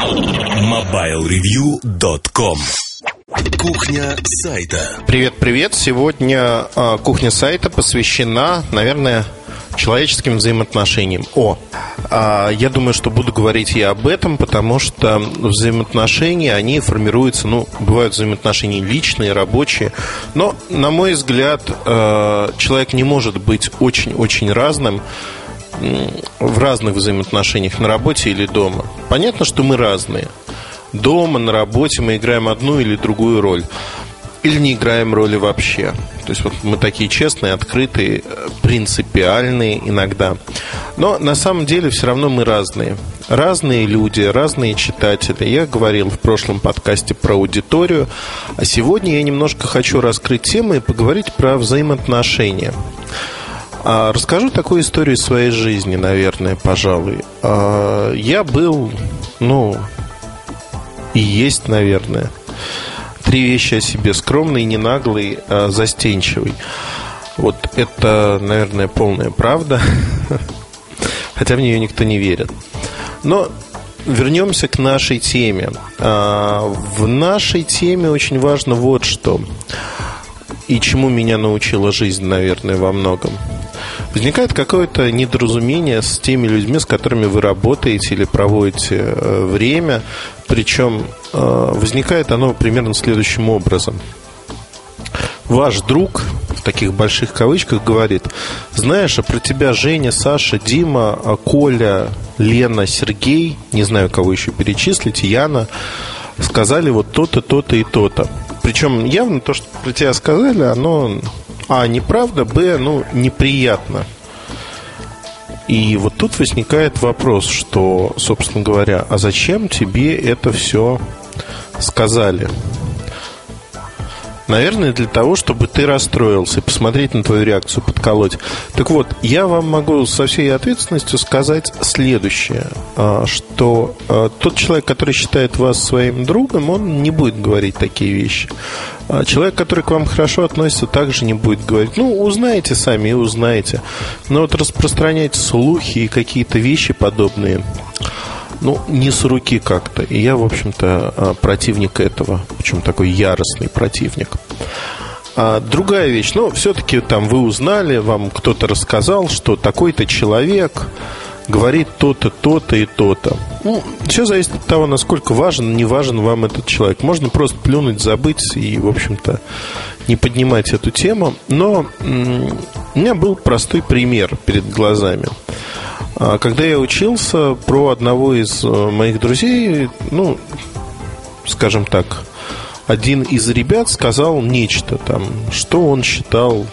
MobileReview.com Кухня сайта. Привет, привет. Сегодня э, кухня сайта посвящена, наверное, человеческим взаимоотношениям. О, э, я думаю, что буду говорить я об этом, потому что взаимоотношения, они формируются, ну, бывают взаимоотношения личные, рабочие, но, на мой взгляд, э, человек не может быть очень-очень разным в разных взаимоотношениях на работе или дома. Понятно, что мы разные. Дома, на работе мы играем одну или другую роль. Или не играем роли вообще. То есть вот мы такие честные, открытые, принципиальные иногда. Но на самом деле все равно мы разные. Разные люди, разные читатели. Я говорил в прошлом подкасте про аудиторию. А сегодня я немножко хочу раскрыть тему и поговорить про взаимоотношения. А, расскажу такую историю из своей жизни, наверное, пожалуй. А, я был, ну, и есть, наверное, три вещи о себе. Скромный, не наглый, а застенчивый. Вот это, наверное, полная правда. Хотя в нее никто не верит. Но вернемся к нашей теме. В нашей теме очень важно вот что. И чему меня научила жизнь, наверное, во многом возникает какое-то недоразумение с теми людьми, с которыми вы работаете или проводите э, время. Причем э, возникает оно примерно следующим образом. Ваш друг, в таких больших кавычках, говорит, знаешь, а про тебя Женя, Саша, Дима, а Коля, Лена, Сергей, не знаю, кого еще перечислить, Яна, сказали вот то-то, то-то и то-то. Причем явно то, что про тебя сказали, оно а, неправда, б, ну, неприятно. И вот тут возникает вопрос, что, собственно говоря, а зачем тебе это все сказали? Наверное, для того, чтобы ты расстроился посмотреть на твою реакцию, подколоть. Так вот, я вам могу со всей ответственностью сказать следующее, а, что а, тот человек, который считает вас своим другом, он не будет говорить такие вещи. А человек, который к вам хорошо относится, также не будет говорить. Ну, узнаете сами и узнаете. Но вот распространять слухи и какие-то вещи подобные, ну, не с руки как-то. И я, в общем-то, а, противник этого. Причем такой яростный противник. А другая вещь, ну, все-таки там вы узнали, вам кто-то рассказал, что такой-то человек говорит то-то, то-то и то-то. Ну, все зависит от того, насколько важен, не важен вам этот человек. Можно просто плюнуть, забыть и, в общем-то, не поднимать эту тему. Но у меня был простой пример перед глазами. А, когда я учился, про одного из э, моих друзей, ну, скажем так, один из ребят сказал нечто там, что он считал,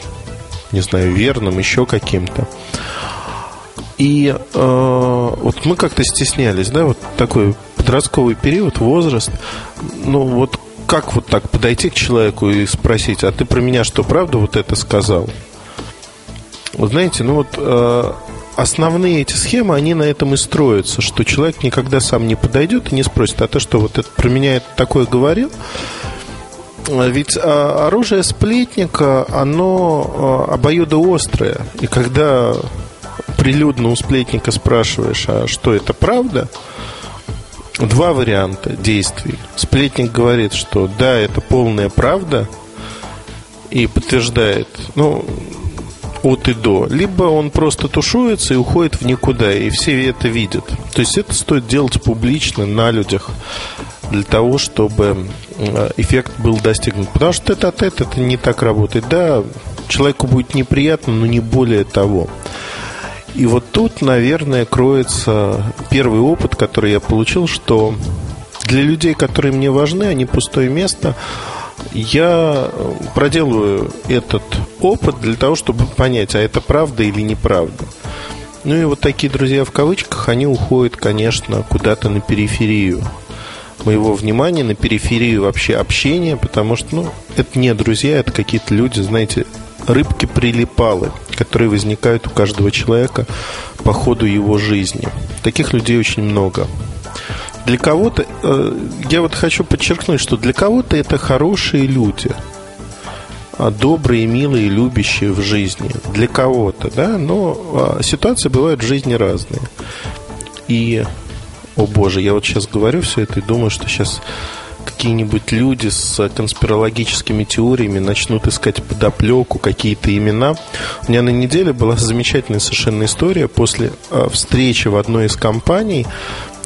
не знаю, верным, еще каким-то. И э, вот мы как-то стеснялись, да, вот такой подростковый период, возраст. Ну вот как вот так подойти к человеку и спросить, а ты про меня что, правда вот это сказал? Вот знаете, ну вот э, основные эти схемы, они на этом и строятся, что человек никогда сам не подойдет и не спросит, а ты что, вот это про меня это такое говорил? Ведь а, оружие сплетника, оно а, обоюдоострое. И когда прилюдно у сплетника спрашиваешь, а что это правда? Два варианта действий. Сплетник говорит, что да, это полная правда, и подтверждает, ну, от и до, либо он просто тушуется и уходит в никуда, и все это видят. То есть это стоит делать публично на людях для того, чтобы э, эффект был достигнут. Потому что это от это, это не так работает. Да, человеку будет неприятно, но не более того. И вот тут, наверное, кроется первый опыт, который я получил, что для людей, которые мне важны, они пустое место – я проделываю этот опыт для того, чтобы понять, а это правда или неправда. Ну и вот такие друзья в кавычках, они уходят, конечно, куда-то на периферию моего внимания, на периферию вообще общения, потому что, ну, это не друзья, это какие-то люди, знаете, рыбки-прилипалы, которые возникают у каждого человека по ходу его жизни. Таких людей очень много для кого-то, э, я вот хочу подчеркнуть, что для кого-то это хорошие люди, а добрые, милые, любящие в жизни. Для кого-то, да, но а, ситуации бывают в жизни разные. И О боже, я вот сейчас говорю все это и думаю, что сейчас какие-нибудь люди с конспирологическими теориями начнут искать подоплеку, какие-то имена. У меня на неделе была замечательная совершенно история. После э, встречи в одной из компаний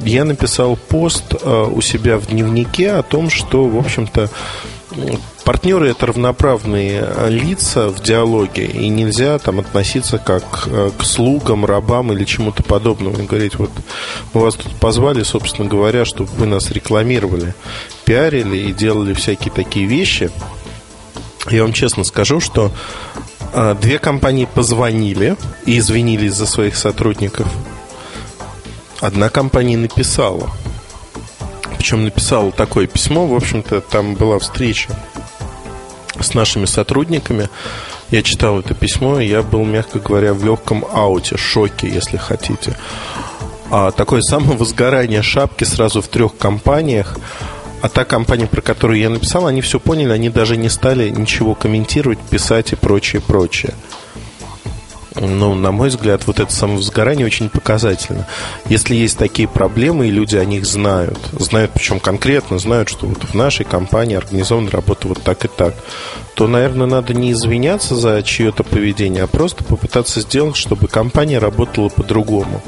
я написал пост э, у себя в дневнике о том, что, в общем-то, партнеры это равноправные лица в диалоге, и нельзя там относиться как э, к слугам, рабам или чему-то подобному. И говорить, вот мы вас тут позвали, собственно говоря, чтобы вы нас рекламировали, пиарили и делали всякие такие вещи. Я вам честно скажу, что э, две компании позвонили и извинились за своих сотрудников. Одна компания написала – причем написал такое письмо, в общем-то, там была встреча с нашими сотрудниками. Я читал это письмо, и я был, мягко говоря, в легком ауте, шоке, если хотите. А такое самовозгорание шапки сразу в трех компаниях. А та компания, про которую я написал, они все поняли, они даже не стали ничего комментировать, писать и прочее, прочее. Ну, на мой взгляд, вот это самовозгорание очень показательно. Если есть такие проблемы, и люди о них знают, знают, причем конкретно знают, что вот в нашей компании организована работа вот так и так, то, наверное, надо не извиняться за чье-то поведение, а просто попытаться сделать, чтобы компания работала по-другому.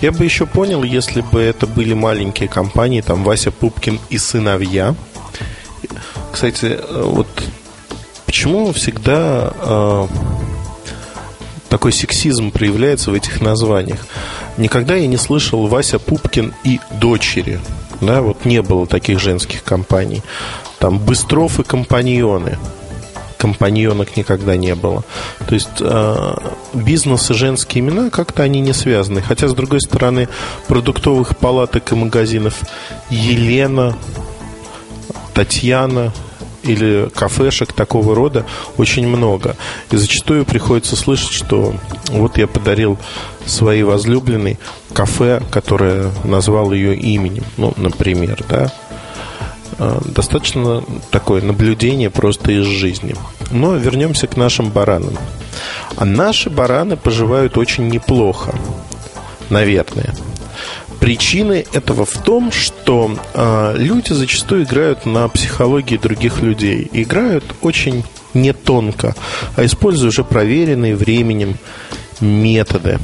Я бы еще понял, если бы это были маленькие компании, там Вася Пупкин и сыновья. Кстати, вот почему всегда э, такой сексизм проявляется в этих названиях. Никогда я не слышал Вася Пупкин и дочери. Да, вот не было таких женских компаний. Там Быстров и компаньоны. Компаньонок никогда не было. То есть э, бизнес и женские имена как-то они не связаны. Хотя, с другой стороны, продуктовых палаток и магазинов Елена, Татьяна, или кафешек такого рода очень много. И зачастую приходится слышать, что вот я подарил своей возлюбленной кафе, которое назвал ее именем, ну, например, да. А, достаточно такое наблюдение просто из жизни. Но вернемся к нашим баранам. А наши бараны поживают очень неплохо, наверное. Причины этого в том, что э, люди зачастую играют на психологии других людей. Играют очень не тонко, а используя уже проверенные временем методы.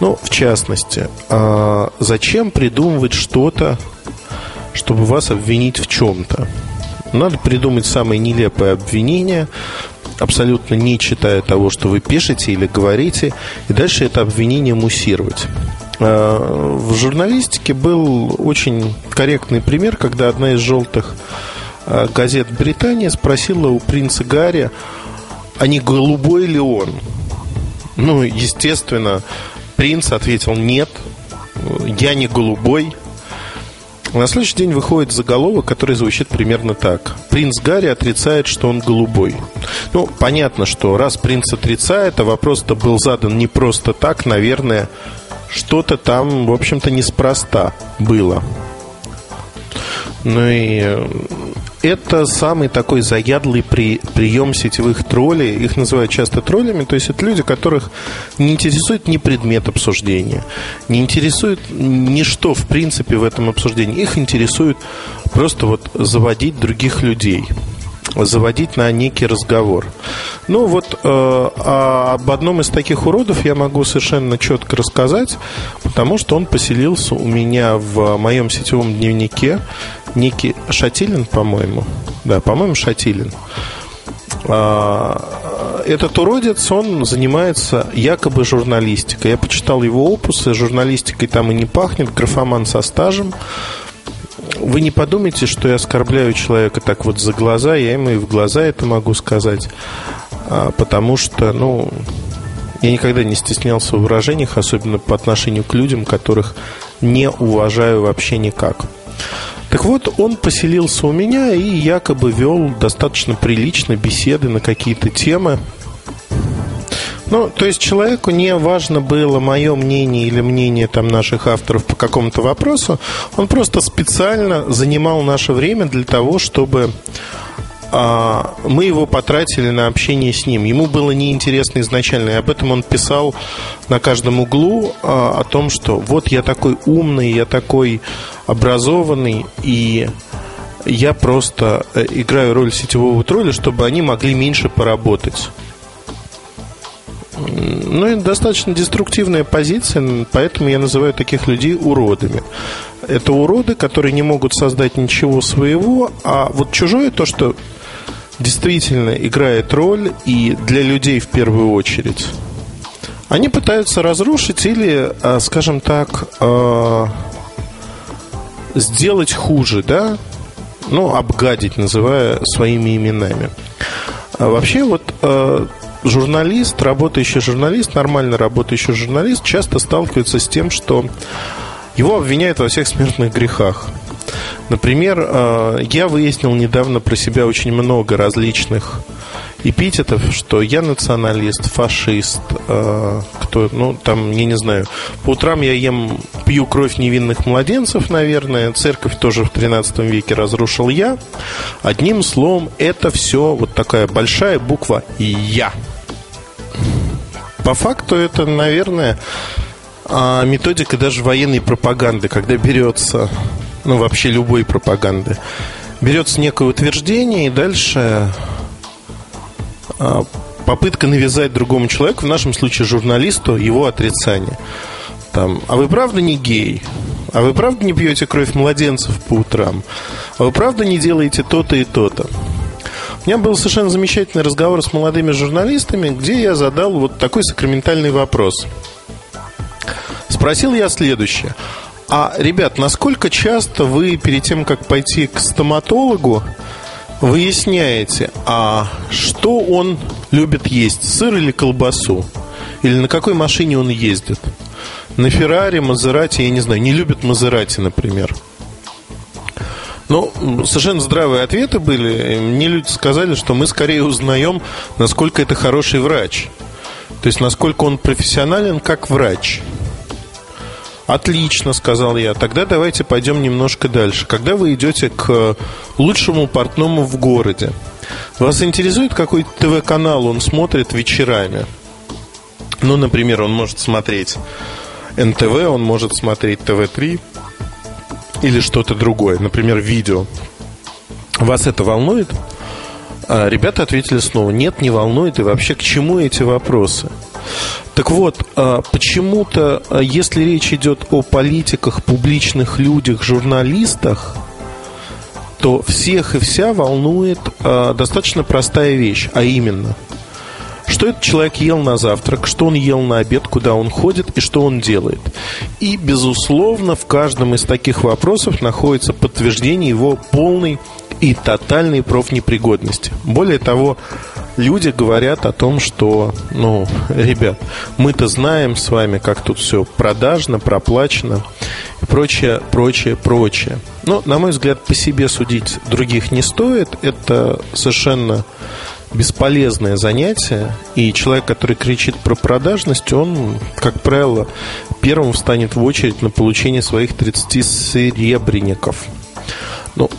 Ну, в частности, э, зачем придумывать что-то, чтобы вас обвинить в чем-то? Надо придумать самое нелепое обвинение, абсолютно не читая того, что вы пишете или говорите, и дальше это обвинение муссировать. Э, в журналистике был очень корректный пример, когда одна из желтых э, газет Британии спросила у принца Гарри, а не голубой ли он? Ну, естественно, принц ответил нет, я не голубой. На следующий день выходит заголовок, который звучит примерно так. Принц Гарри отрицает, что он голубой. Ну, понятно, что раз принц отрицает, а вопрос-то был задан не просто так, наверное, что-то там, в общем-то, неспроста было. Ну и э, это самый такой заядлый при, прием сетевых троллей. Их называют часто троллями. То есть это люди, которых не интересует ни предмет обсуждения, не интересует ничто в принципе в этом обсуждении. Их интересует просто вот заводить других людей заводить на некий разговор. Ну вот э, а об одном из таких уродов я могу совершенно четко рассказать, потому что он поселился у меня в моем сетевом дневнике, некий Шатилин, по-моему. Да, по-моему, Шатилин. А, этот уродец, он занимается якобы журналистикой. Я почитал его опусы, журналистикой там и не пахнет, графоман со стажем. Вы не подумайте, что я оскорбляю человека так вот за глаза, я ему и в глаза это могу сказать, а, потому что, ну, я никогда не стеснялся в выражениях, особенно по отношению к людям, которых не уважаю вообще никак. Так вот, он поселился у меня и якобы вел достаточно прилично беседы на какие-то темы, ну, то есть человеку не важно было мое мнение или мнение там наших авторов по какому-то вопросу. Он просто специально занимал наше время для того, чтобы а, мы его потратили на общение с ним. Ему было неинтересно изначально, и об этом он писал на каждом углу а, о том, что вот я такой умный, я такой образованный, и я просто э, играю роль сетевого тролля, чтобы они могли меньше поработать. Ну, это достаточно деструктивная позиция, поэтому я называю таких людей уродами. Это уроды, которые не могут создать ничего своего, а вот чужое то, что действительно играет роль и для людей в первую очередь. Они пытаются разрушить или, а, скажем так, а, сделать хуже, да? Ну, обгадить, называя своими именами. А вообще вот журналист, работающий журналист, нормально работающий журналист часто сталкивается с тем, что его обвиняют во всех смертных грехах. Например, э, я выяснил недавно про себя очень много различных эпитетов, что я националист, фашист, э, кто, ну, там, я не знаю, по утрам я ем, пью кровь невинных младенцев, наверное, церковь тоже в 13 веке разрушил я. Одним словом, это все вот такая большая буква «Я». По факту это, наверное, а, методика даже военной пропаганды, когда берется, ну вообще любой пропаганды, берется некое утверждение и дальше попытка навязать другому человеку, в нашем случае журналисту, его отрицание. Там, а вы правда не гей? А вы правда не пьете кровь младенцев по утрам? А вы правда не делаете то-то и то-то? У меня был совершенно замечательный разговор с молодыми журналистами, где я задал вот такой сакраментальный вопрос. Спросил я следующее. А, ребят, насколько часто вы перед тем, как пойти к стоматологу, выясняете, а что он любит есть, сыр или колбасу? Или на какой машине он ездит? На Феррари, Мазерати, я не знаю, не любит Мазерати, например. Ну, совершенно здравые ответы были. Мне люди сказали, что мы скорее узнаем, насколько это хороший врач. То есть, насколько он профессионален как врач. Отлично, сказал я. Тогда давайте пойдем немножко дальше. Когда вы идете к лучшему портному в городе, вас интересует, какой ТВ-канал он смотрит вечерами? Ну, например, он может смотреть НТВ, он может смотреть ТВ-3, или что-то другое, например, видео. Вас это волнует? А ребята ответили снова, нет, не волнует, и вообще к чему эти вопросы? Так вот, а, почему-то, а, если речь идет о политиках, публичных людях, журналистах, то всех и вся волнует достаточно простая вещь, а именно – что этот человек ел на завтрак, что он ел на обед, куда он ходит и что он делает. И, безусловно, в каждом из таких вопросов находится подтверждение его полной и тотальной профнепригодности. Более того, люди говорят о том, что, ну, ребят, мы-то знаем с вами, как тут все продажно, проплачено и прочее, прочее, прочее. Но, на мой взгляд, по себе судить других не стоит. Это совершенно бесполезное занятие, и человек, который кричит про продажность, он, как правило, первым встанет в очередь на получение своих 30 серебряников. Ну,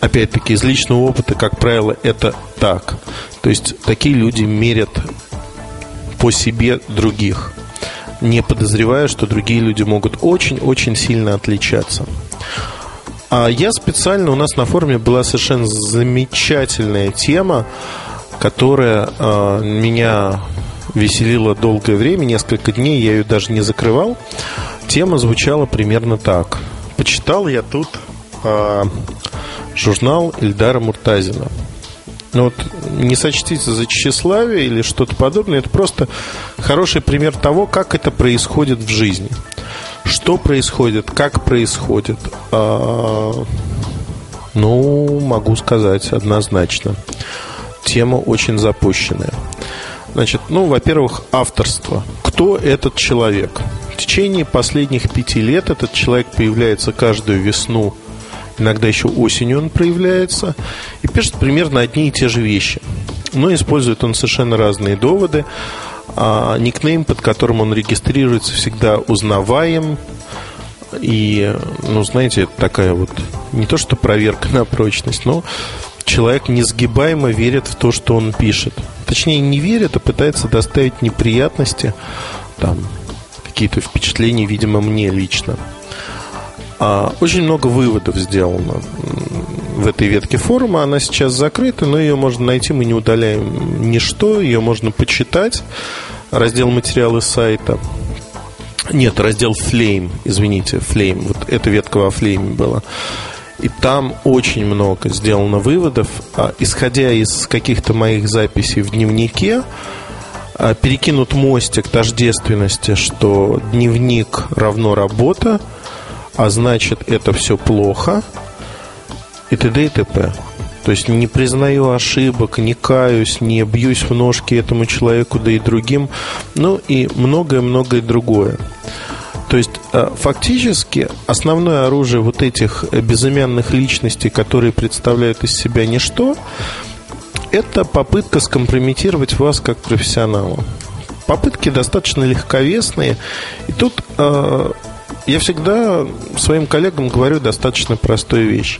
опять-таки, из личного опыта, как правило, это так. То есть, такие люди мерят по себе других, не подозревая, что другие люди могут очень-очень сильно отличаться. А я специально, у нас на форуме была совершенно замечательная тема, которая э, меня веселила долгое время, несколько дней, я ее даже не закрывал. Тема звучала примерно так. Почитал я тут э, журнал Ильдара Муртазина. Ну вот не сочтите за тщеславие или что-то подобное, это просто хороший пример того, как это происходит в жизни. Что происходит, как происходит? А, ну, могу сказать однозначно. Тема очень запущенная. Значит, ну, во-первых, авторство. Кто этот человек? В течение последних пяти лет этот человек появляется каждую весну, иногда еще осенью он проявляется, и пишет примерно одни и те же вещи. Но использует он совершенно разные доводы а никнейм, под которым он регистрируется, всегда узнаваем. И, ну, знаете, такая вот не то что проверка на прочность, но человек несгибаемо верит в то, что он пишет. Точнее, не верит, а пытается доставить неприятности, там, какие-то впечатления, видимо, мне лично. А, очень много выводов сделано в этой ветке форума. Она сейчас закрыта, но ее можно найти, мы не удаляем ничто, ее можно почитать. Раздел материалы сайта. Нет, раздел Flame, извините, Flame. Вот эта ветка во Flame была. И там очень много сделано выводов, а, исходя из каких-то моих записей в дневнике, а, перекинут мостик тождественности, что дневник равно работа, а значит это все плохо, и т.д. и т.п. То есть не признаю ошибок, не каюсь, не бьюсь в ножки этому человеку, да и другим, ну и многое-многое другое. То есть э, фактически основное оружие вот этих безымянных личностей, которые представляют из себя ничто, это попытка скомпрометировать вас как профессионала. Попытки достаточно легковесные. И тут э, я всегда своим коллегам говорю достаточно простую вещь.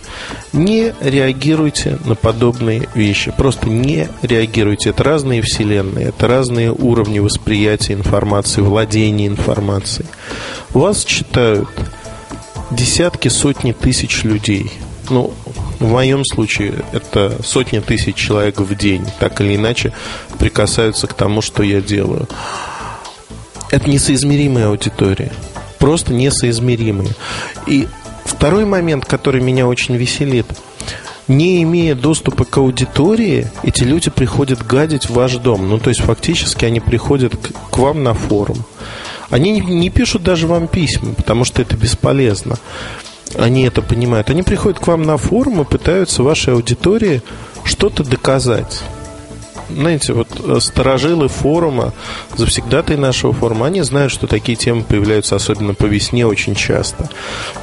Не реагируйте на подобные вещи. Просто не реагируйте. Это разные вселенные, это разные уровни восприятия информации, владения информацией. Вас читают десятки, сотни тысяч людей. Ну, в моем случае это сотни тысяч человек в день, так или иначе прикасаются к тому, что я делаю. Это несоизмеримая аудитория просто несоизмеримые. И второй момент, который меня очень веселит, не имея доступа к аудитории, эти люди приходят гадить в ваш дом. Ну, то есть, фактически они приходят к, к вам на форум. Они не, не пишут даже вам письма, потому что это бесполезно. Они это понимают. Они приходят к вам на форум и пытаются вашей аудитории что-то доказать знаете, вот э, сторожилы форума, завсегдатые нашего форума, они знают, что такие темы появляются особенно по весне очень часто.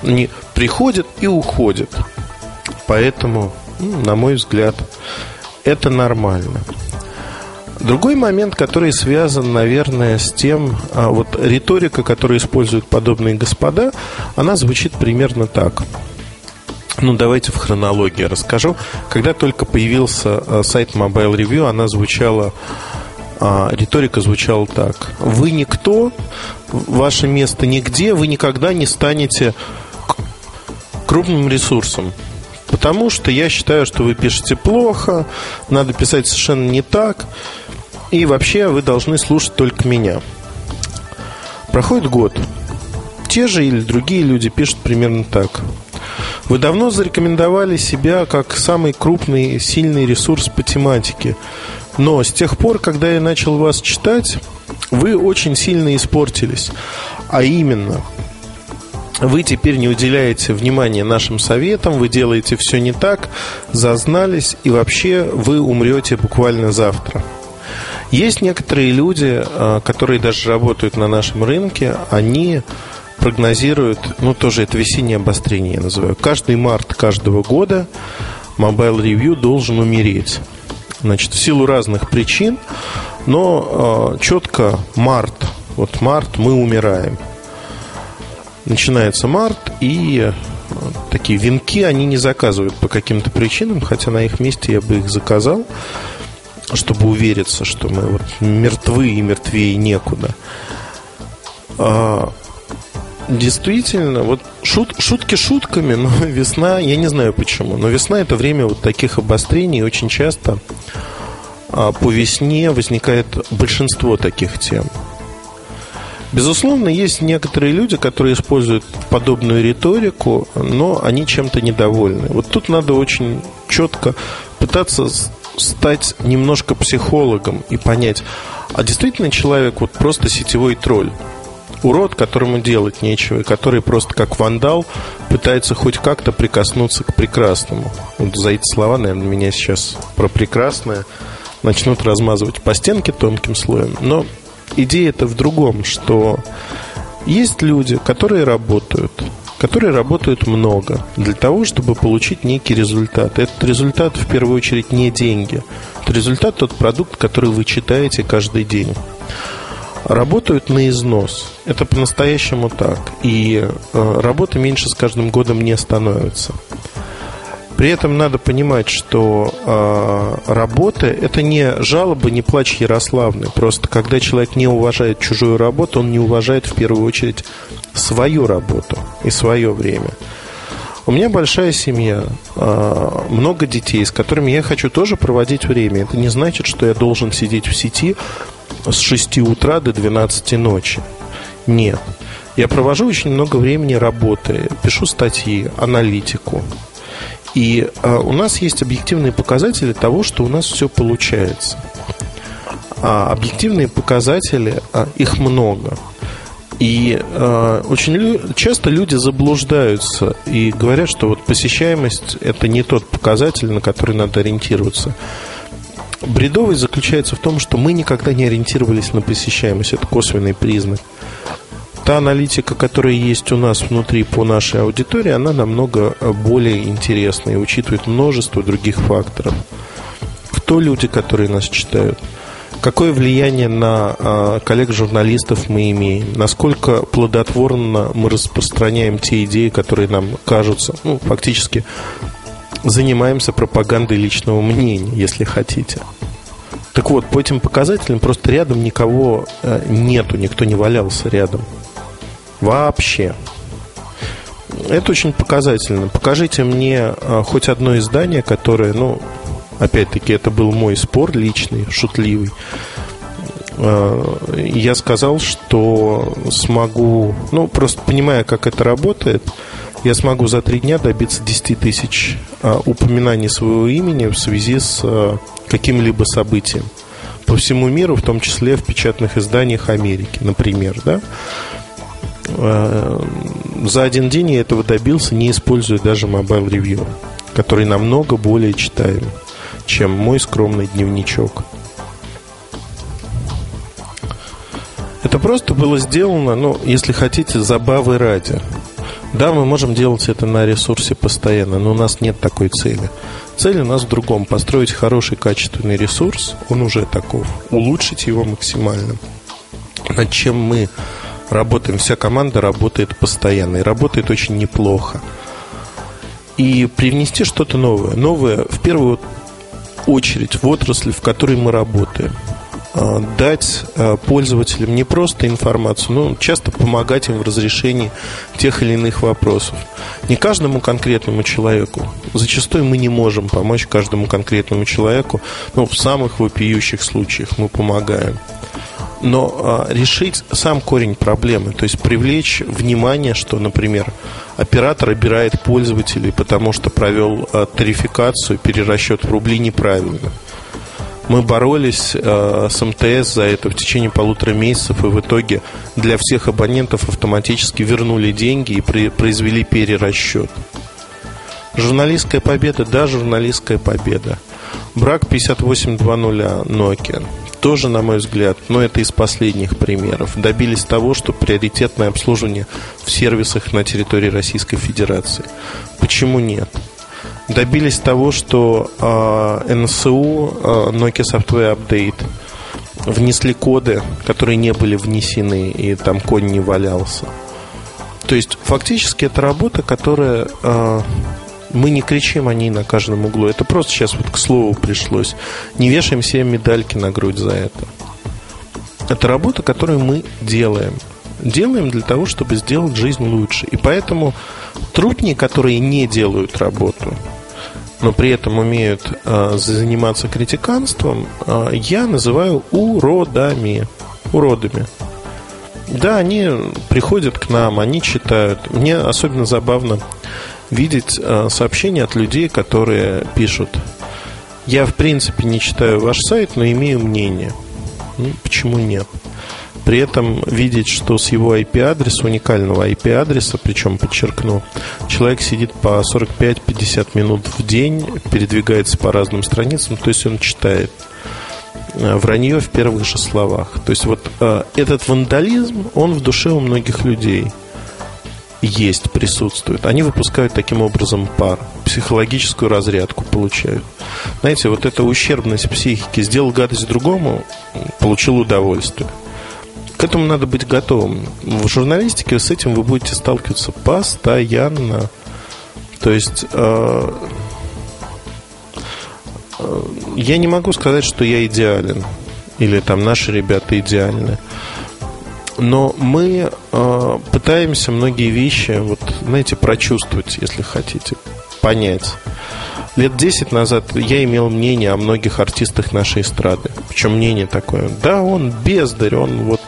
Они приходят и уходят. Поэтому, на мой взгляд, это нормально. Другой момент, который связан, наверное, с тем, а, вот риторика, которую используют подобные господа, она звучит примерно так – ну, давайте в хронологии расскажу. Когда только появился э, сайт Mobile Review, она звучала а, риторика звучала так. Вы никто, ваше место нигде, вы никогда не станете крупным ресурсом. Потому что я считаю, что вы пишете плохо, надо писать совершенно не так, и вообще вы должны слушать только меня. Проходит год. Те же или другие люди пишут примерно так. Вы давно зарекомендовали себя как самый крупный, сильный ресурс по тематике. Но с тех пор, когда я начал вас читать, вы очень сильно испортились. А именно, вы теперь не уделяете внимания нашим советам, вы делаете все не так, зазнались, и вообще вы умрете буквально завтра. Есть некоторые люди, а, которые даже работают на нашем рынке, они прогнозируют, ну тоже это весеннее обострение я называю, каждый март каждого года Mobile Review должен умереть. Значит, в силу разных причин, но э, четко март, вот март мы умираем. Начинается март, и э, такие венки они не заказывают по каким-то причинам, хотя на их месте я бы их заказал, чтобы увериться, что мы вот мертвы и мертвее некуда. Действительно, вот шут, шутки шутками, но весна, я не знаю почему, но весна это время вот таких обострений, и очень часто а, по весне возникает большинство таких тем. Безусловно, есть некоторые люди, которые используют подобную риторику, но они чем-то недовольны. Вот тут надо очень четко пытаться стать немножко психологом и понять, а действительно человек вот просто сетевой тролль урод, которому делать нечего, и который просто как вандал пытается хоть как-то прикоснуться к прекрасному. Вот за эти слова, наверное, меня сейчас про прекрасное начнут размазывать по стенке тонким слоем. Но идея это в другом, что есть люди, которые работают, которые работают много для того, чтобы получить некий результат. Этот результат в первую очередь не деньги. Это результат тот продукт, который вы читаете каждый день работают на износ. Это по-настоящему так. И э, работы меньше с каждым годом не становится. При этом надо понимать, что э, работа – это не жалоба, не плач Ярославны. Просто когда человек не уважает чужую работу, он не уважает в первую очередь свою работу и свое время. У меня большая семья, э, много детей, с которыми я хочу тоже проводить время. Это не значит, что я должен сидеть в сети с 6 утра до 12 ночи. Нет. Я провожу очень много времени работая, пишу статьи, аналитику. И а, у нас есть объективные показатели того, что у нас все получается. А объективные показатели, а, их много. И э, очень лю- часто люди заблуждаются и говорят, что вот посещаемость это не тот показатель, на который надо ориентироваться. Бредовый заключается в том, что мы никогда не ориентировались на посещаемость. Это косвенный признак та аналитика, которая есть у нас внутри по нашей аудитории, она намного э, более интересна и учитывает множество других факторов. Кто люди, которые нас читают? Какое влияние на а, коллег-журналистов мы имеем? Насколько плодотворно мы распространяем те идеи, которые нам кажутся? Ну, фактически занимаемся пропагандой личного мнения, если хотите. Так вот, по этим показателям просто рядом никого э, нету, никто не валялся рядом. Вообще. Это очень показательно. Покажите мне а, хоть одно издание, которое, ну, опять-таки, это был мой спор личный, шутливый. А, я сказал, что смогу, ну, просто понимая, как это работает, я смогу за три дня добиться 10 тысяч а, упоминаний своего имени в связи с каким-либо событием по всему миру, в том числе в печатных изданиях Америки, например, да. Э, за один день я этого добился, не используя даже Mobile Review, который намного более читаем, чем мой скромный дневничок. Это просто было сделано, ну, если хотите, забавы ради. Да, мы можем делать это на ресурсе постоянно, но у нас нет такой цели. Цель у нас в другом. Построить хороший, качественный ресурс, он уже таков. Улучшить его максимально. Над чем мы работаем, вся команда работает постоянно и работает очень неплохо. И привнести что-то новое. Новое, в первую очередь, в отрасли, в которой мы работаем. А, дать а, пользователям не просто информацию, но часто помогать им в разрешении тех или иных вопросов. Не каждому конкретному человеку. Зачастую мы не можем помочь каждому конкретному человеку, но в самых вопиющих случаях мы помогаем но а, решить сам корень проблемы, то есть привлечь внимание, что, например, оператор обирает пользователей, потому что провел а, тарификацию, перерасчет в рубли неправильно. Мы боролись э, с МТС за это в течение полутора месяцев, и в итоге для всех абонентов автоматически вернули деньги и при, произвели перерасчет. Журналистская победа, да, журналистская победа. Брак 5820 Nokia тоже, на мой взгляд, но это из последних примеров, добились того, что приоритетное обслуживание в сервисах на территории Российской Федерации. Почему нет? Добились того, что э, НСУ, э, Nokia Software Update, внесли коды, которые не были внесены, и там код не валялся. То есть, фактически, это работа, которая э, мы не кричим о ней на каждом углу. Это просто сейчас вот к слову пришлось. Не вешаем себе медальки на грудь за это. Это работа, которую мы делаем. Делаем для того, чтобы сделать жизнь лучше. И поэтому трудни, которые не делают работу, но при этом умеют э, заниматься критиканством, э, я называю уродами. Уродами. Да, они приходят к нам, они читают. Мне особенно забавно видеть э, сообщения от людей, которые пишут «Я, в принципе, не читаю ваш сайт, но имею мнение». Ну, почему нет? При этом видеть, что с его IP-адреса, уникального IP-адреса, причем, подчеркну, человек сидит по 45-50 минут в день, передвигается по разным страницам, то есть он читает э, вранье в первых же словах. То есть вот э, этот вандализм, он в душе у многих людей – есть, присутствует. Они выпускают таким образом пар, психологическую разрядку получают. Знаете, вот эта ущербность психики, сделал гадость другому, получил удовольствие. К этому надо быть готовым. В журналистике с этим вы будете сталкиваться постоянно. То есть э, я не могу сказать, что я идеален. Или там наши ребята идеальны. Но мы э, пытаемся многие вещи, вот, знаете, прочувствовать, если хотите, понять. Лет 10 назад я имел мнение о многих артистах нашей эстрады. Причем мнение такое, да, он бездарь, он вот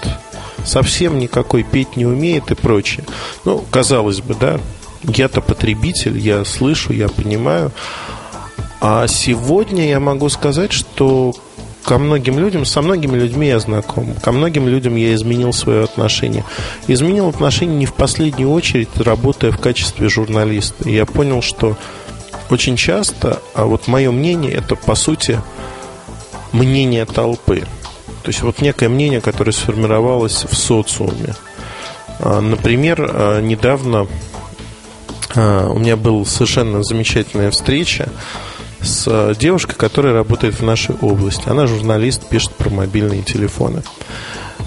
совсем никакой петь не умеет и прочее. Ну, казалось бы, да, я-то потребитель, я слышу, я понимаю. А сегодня я могу сказать, что ко многим людям, со многими людьми я знаком, ко многим людям я изменил свое отношение. Изменил отношение не в последнюю очередь, работая в качестве журналиста. Я понял, что очень часто, а вот мое мнение, это по сути мнение толпы. То есть вот некое мнение, которое сформировалось в социуме. А, например, а, недавно а, у меня была совершенно замечательная встреча с девушкой, которая работает в нашей области. Она журналист, пишет про мобильные телефоны.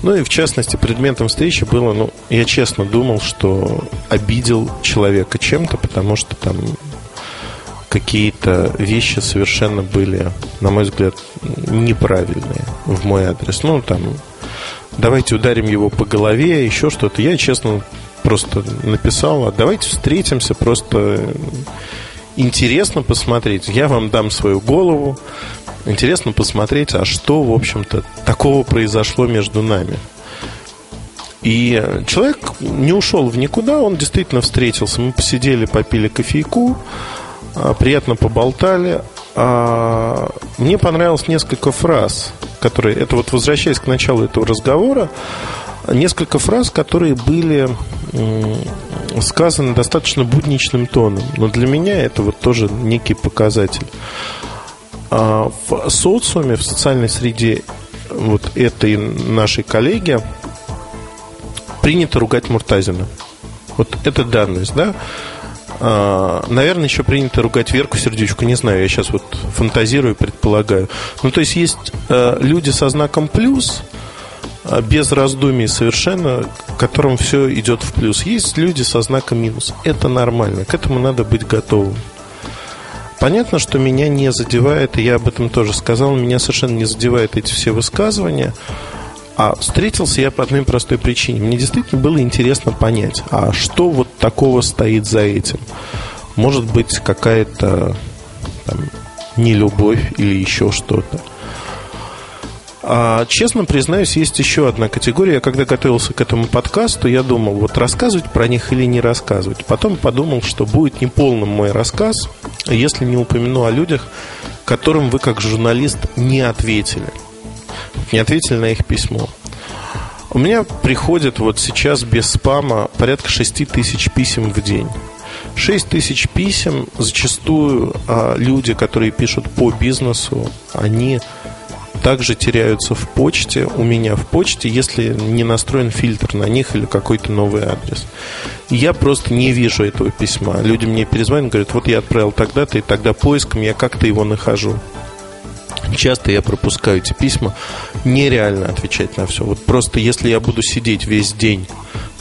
Ну и в частности, предметом встречи было, ну, я честно думал, что обидел человека чем-то, потому что там какие-то вещи совершенно были, на мой взгляд, неправильные в мой адрес. Ну, там, давайте ударим его по голове, еще что-то. Я, честно, просто написал, а давайте встретимся, просто интересно посмотреть. Я вам дам свою голову. Интересно посмотреть, а что, в общем-то, такого произошло между нами. И человек не ушел в никуда, он действительно встретился. Мы посидели, попили кофейку, приятно поболтали. А, мне понравилось несколько фраз, которые, это вот возвращаясь к началу этого разговора, несколько фраз, которые были сказаны достаточно будничным тоном. Но для меня это вот тоже некий показатель. А, в социуме, в социальной среде вот этой нашей коллеги принято ругать Муртазина. Вот это данность, да? А, наверное, еще принято ругать Верку Сердючку, не знаю, я сейчас вот фантазирую, предполагаю. Ну, то есть есть э, люди со знаком плюс, а, без раздумий совершенно, которым все идет в плюс. Есть люди со знаком минус. Это нормально, к этому надо быть готовым. Понятно, что меня не задевает, и я об этом тоже сказал, меня совершенно не задевают эти все высказывания. А встретился я по одной простой причине. Мне действительно было интересно понять, а что вот такого стоит за этим. Может быть, какая-то там, нелюбовь или еще что-то. А, честно признаюсь, есть еще одна категория. Я когда готовился к этому подкасту, я думал, вот рассказывать про них или не рассказывать. Потом подумал, что будет неполным мой рассказ, если не упомяну о людях, которым вы как журналист не ответили не ответили на их письмо. У меня приходит вот сейчас без спама порядка 6 тысяч писем в день. 6 тысяч писем, зачастую а, люди, которые пишут по бизнесу, они также теряются в почте, у меня в почте, если не настроен фильтр на них или какой-то новый адрес. Я просто не вижу этого письма. Люди мне перезвонят, говорят, вот я отправил тогда-то и тогда поиском, я как-то его нахожу. Часто я пропускаю эти письма. Нереально отвечать на все. Вот просто если я буду сидеть весь день,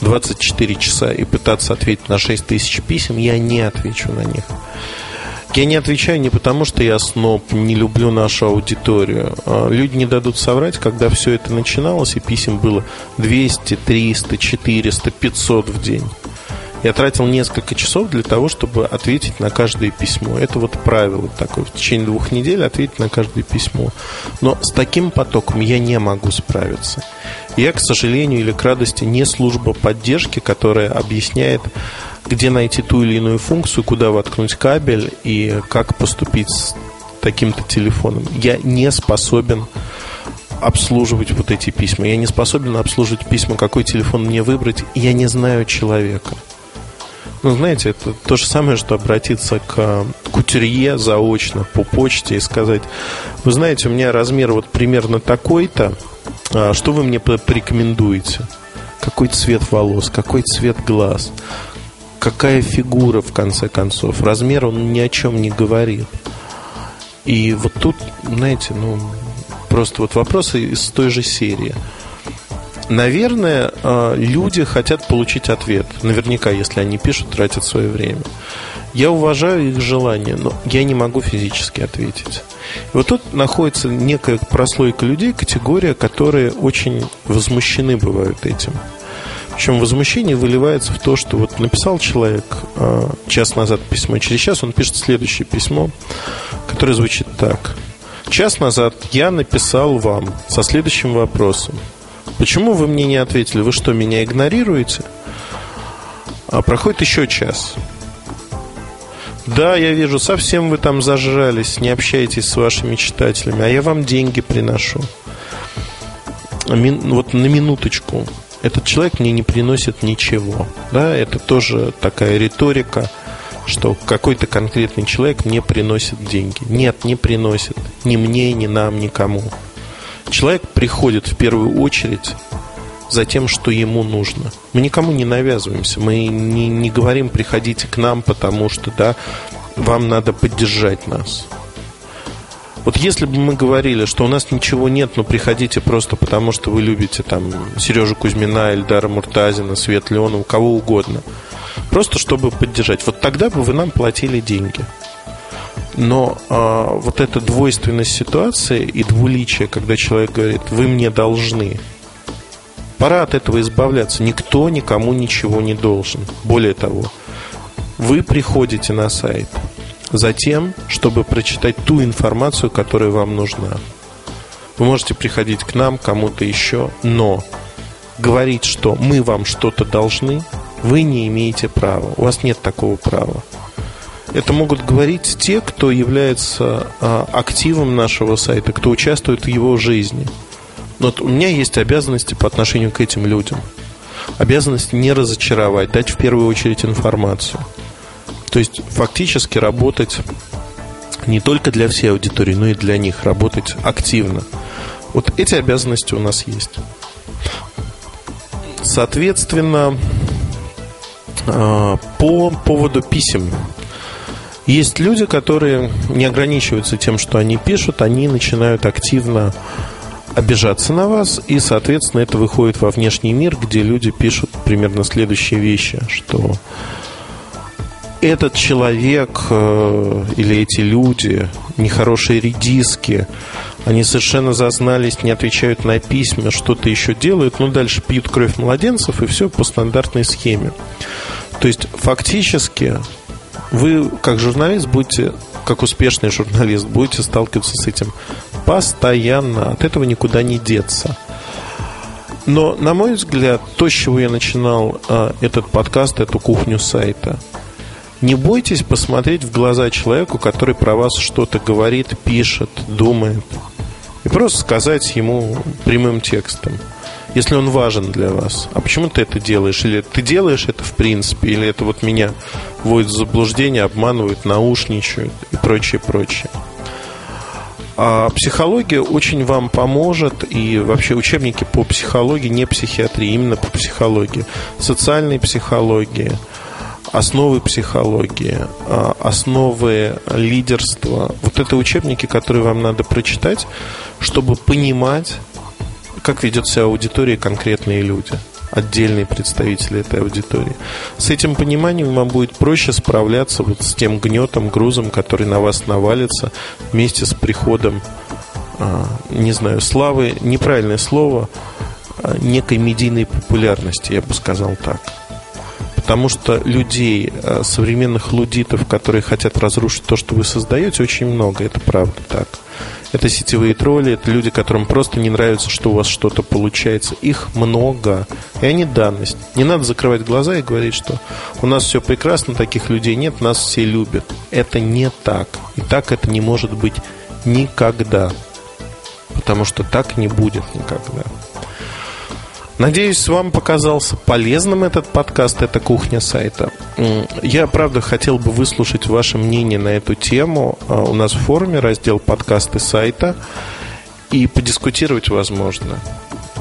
24 часа, и пытаться ответить на 6 тысяч писем, я не отвечу на них. Я не отвечаю не потому, что я сноб, не люблю нашу аудиторию. А люди не дадут соврать, когда все это начиналось, и писем было 200, 300, 400, 500 в день. Я тратил несколько часов для того, чтобы ответить на каждое письмо. Это вот правило такое. В течение двух недель ответить на каждое письмо. Но с таким потоком я не могу справиться. Я, к сожалению или к радости, не служба поддержки, которая объясняет, где найти ту или иную функцию, куда воткнуть кабель и как поступить с таким-то телефоном. Я не способен обслуживать вот эти письма. Я не способен обслуживать письма, какой телефон мне выбрать. Я не знаю человека. Ну, знаете, это то же самое, что обратиться к кутюрье заочно по почте и сказать, вы знаете, у меня размер вот примерно такой-то, а что вы мне порекомендуете? Какой цвет волос, какой цвет глаз, какая фигура, в конце концов. Размер он ни о чем не говорит. И вот тут, знаете, ну, просто вот вопросы из той же серии – Наверное, э, люди хотят получить ответ. Наверняка, если они пишут, тратят свое время. Я уважаю их желание, но я не могу физически ответить. И вот тут находится некая прослойка людей, категория, которые очень возмущены бывают этим. Причем возмущение выливается в то, что вот написал человек э, час назад письмо, через час он пишет следующее письмо, которое звучит так. Час назад я написал вам со следующим вопросом. Почему вы мне не ответили? Вы что, меня игнорируете? А проходит еще час. Да, я вижу, совсем вы там зажрались, не общаетесь с вашими читателями, а я вам деньги приношу. Мин, вот на минуточку этот человек мне не приносит ничего. Да, это тоже такая риторика, что какой-то конкретный человек мне приносит деньги. Нет, не приносит. Ни мне, ни нам, никому. Человек приходит в первую очередь за тем, что ему нужно. Мы никому не навязываемся. Мы не, не говорим, приходите к нам, потому что да, вам надо поддержать нас. Вот если бы мы говорили, что у нас ничего нет, но приходите просто потому, что вы любите там Сережу Кузьмина, Эльдара Муртазина, Свет Леонова, кого угодно, просто чтобы поддержать, вот тогда бы вы нам платили деньги. Но а, вот эта двойственность ситуации и двуличие, когда человек говорит, вы мне должны, пора от этого избавляться. Никто никому ничего не должен. Более того, вы приходите на сайт – Затем, чтобы прочитать ту информацию, которая вам нужна. Вы можете приходить к нам, кому-то еще, но говорить, что мы вам что-то должны, вы не имеете права. У вас нет такого права. Это могут говорить те, кто является а, активом нашего сайта, кто участвует в его жизни. Вот у меня есть обязанности по отношению к этим людям. Обязанность не разочаровать, дать в первую очередь информацию – то есть фактически работать не только для всей аудитории, но и для них, работать активно. Вот эти обязанности у нас есть. Соответственно, а, по поводу писем. Есть люди, которые не ограничиваются тем, что они пишут, они начинают активно обижаться на вас, и, соответственно, это выходит во внешний мир, где люди пишут примерно следующие вещи, что этот человек э, или эти люди, нехорошие редиски, они совершенно зазнались, не отвечают на письма, что-то еще делают, но дальше пьют кровь младенцев и все по стандартной схеме. То есть фактически вы, как журналист, будете, как успешный журналист, будете сталкиваться с этим постоянно. От этого никуда не деться. Но, на мой взгляд, то, с чего я начинал э, этот подкаст, эту кухню сайта – не бойтесь посмотреть в глаза человеку, который про вас что-то говорит, пишет, думает. И просто сказать ему прямым текстом, если он важен для вас. А почему ты это делаешь? Или ты делаешь это в принципе, или это вот меня вводит в заблуждение, обманывают, наушничают и прочее, прочее. А психология очень вам поможет, и вообще учебники по психологии, не психиатрии, именно по психологии, социальной психологии – основы психологии, а, основы лидерства. Вот это учебники, которые вам надо прочитать, чтобы понимать, как ведет себя аудитория конкретные люди отдельные представители этой аудитории. С этим пониманием вам будет проще справляться вот с тем гнетом, грузом, который на вас навалится вместе с приходом, а, не знаю, славы, неправильное слово, а, некой медийной популярности, я бы сказал так. Потому что людей, э, современных лудитов, которые хотят разрушить то, что вы создаете, очень много. Это правда так. Это сетевые тролли, это люди, которым просто не нравится, что у вас что-то получается. Их много. И они данность. Не надо закрывать глаза и говорить, что у нас все прекрасно, таких людей нет, нас все любят. Это не так. И так это не может быть никогда. Потому что так не будет никогда. Надеюсь, вам показался полезным этот подкаст, эта кухня сайта. Я, правда, хотел бы выслушать ваше мнение на эту тему. А, у нас в форуме раздел подкасты сайта и подискутировать возможно.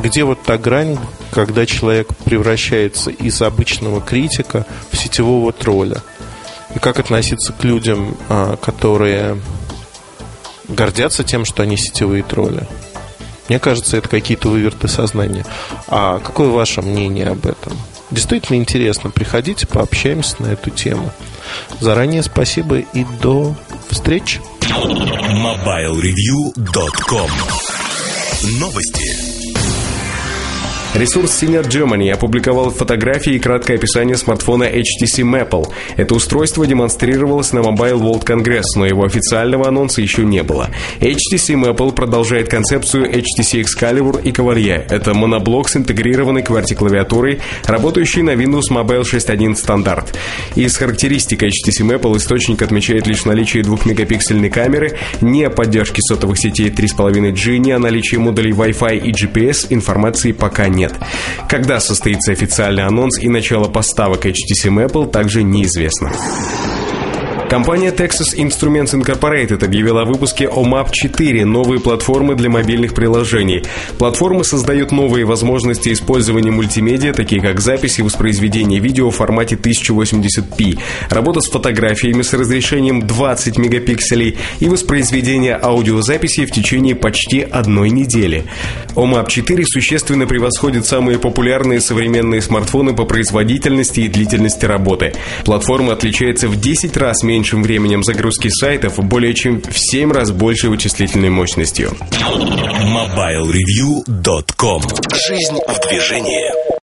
Где вот та грань, когда человек превращается из обычного критика в сетевого тролля? И как относиться к людям, а, которые гордятся тем, что они сетевые тролли? Мне кажется, это какие-то выверты сознания. А какое ваше мнение об этом? Действительно интересно. Приходите, пообщаемся на эту тему. Заранее спасибо и до встречи. MobileReview.com Новости. Ресурс Senior Germany опубликовал фотографии и краткое описание смартфона HTC Maple. Это устройство демонстрировалось на Mobile World Congress, но его официального анонса еще не было. HTC Maple продолжает концепцию HTC Excalibur и Cavalier. Это моноблок с интегрированной QWERTY-клавиатурой, работающий на Windows Mobile 6.1 стандарт. Из характеристик HTC Maple источник отмечает лишь наличие 2-мегапиксельной камеры, не поддержки сотовых сетей 3.5G, не о наличии модулей Wi-Fi и GPS информации пока нет нет. Когда состоится официальный анонс и начало поставок HTC Apple, также неизвестно. Компания Texas Instruments Incorporated объявила о выпуске OMAP 4, новые платформы для мобильных приложений. Платформы создают новые возможности использования мультимедиа, такие как запись и воспроизведение видео в формате 1080p, работа с фотографиями с разрешением 20 мегапикселей и воспроизведение аудиозаписей в течение почти одной недели. OMAP 4 существенно превосходит самые популярные современные смартфоны по производительности и длительности работы. Платформа отличается в 10 раз меньше меньшим временем загрузки сайтов более чем в 7 раз большей вычислительной мощностью. MobileReview.com Жизнь в движении.